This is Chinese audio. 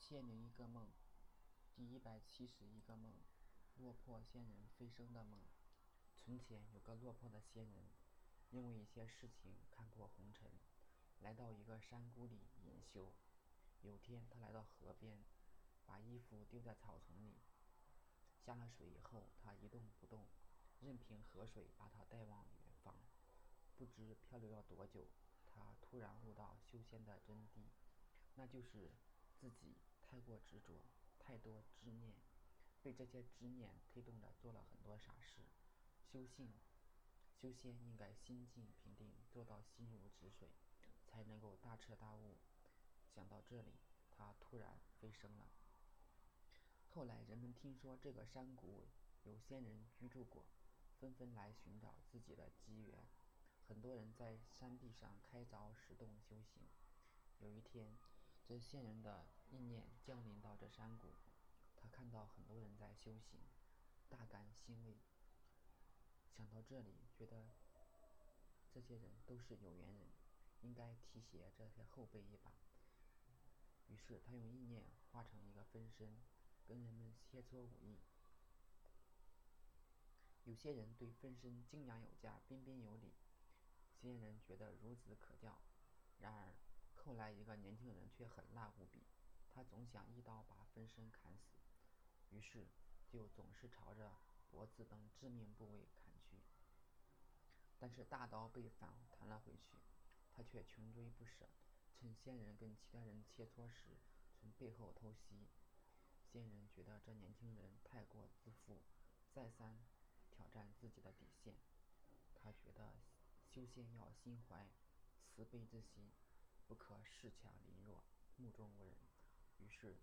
仙人一个梦，第一百七十一个梦，落魄仙人飞升的梦。从前有个落魄的仙人，因为一些事情看破红尘，来到一个山谷里隐修。有天，他来到河边，把衣服丢在草丛里。下了水以后，他一动不动，任凭河水把他带往远方。不知漂流了多久，他突然悟到修仙的真谛，那就是自己太过执着，太多执念，被这些执念推动着做了很多傻事。修性、修仙应该心静平定，做到心如止水，才能够大彻大悟。想到这里，他突然飞升了。后来人们听说这个山谷有仙人居住过，纷纷来寻找自己的机缘。很多人在山壁上开凿石洞修行。有一天，这仙人的意念降临到这山谷，他看到很多人在修行，大感欣慰。想到这里，觉得这些人都是有缘人，应该提携这些后辈一把。于是他用意念化成一个分身，跟人们切磋武艺。有些人对分身敬仰有加，彬彬有礼。仙人觉得孺子可教。然而后来一个年轻人却狠辣无比，他总想一刀把分身砍死，于是就总是朝着脖子等致命部位砍去。但是大刀被反弹了回去，他却穷追不舍，趁仙人跟其他人切磋时，从背后偷袭。仙人觉得这年轻人太过自负，再三挑战自己的底线。他觉得修仙要心怀慈悲之心，恃强凌弱、目中无人。于是。